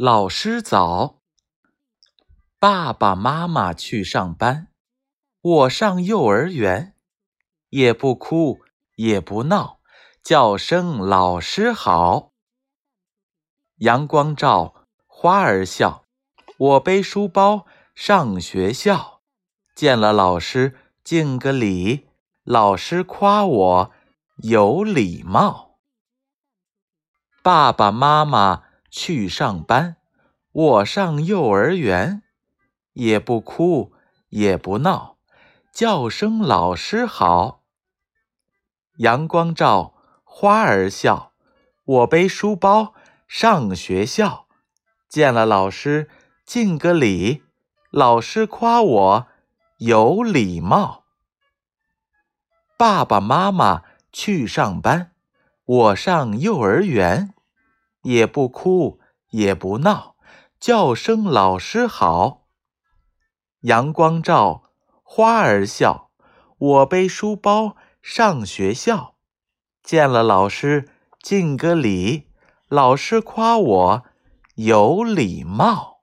老师早，爸爸妈妈去上班，我上幼儿园，也不哭也不闹，叫声老师好。阳光照，花儿笑，我背书包上学校，见了老师敬个礼，老师夸我有礼貌。爸爸妈妈。去上班，我上幼儿园，也不哭也不闹，叫声老师好。阳光照，花儿笑，我背书包上学校，见了老师敬个礼，老师夸我有礼貌。爸爸妈妈去上班，我上幼儿园。也不哭也不闹，叫声老师好。阳光照，花儿笑，我背书包上学校，见了老师敬个礼，老师夸我有礼貌。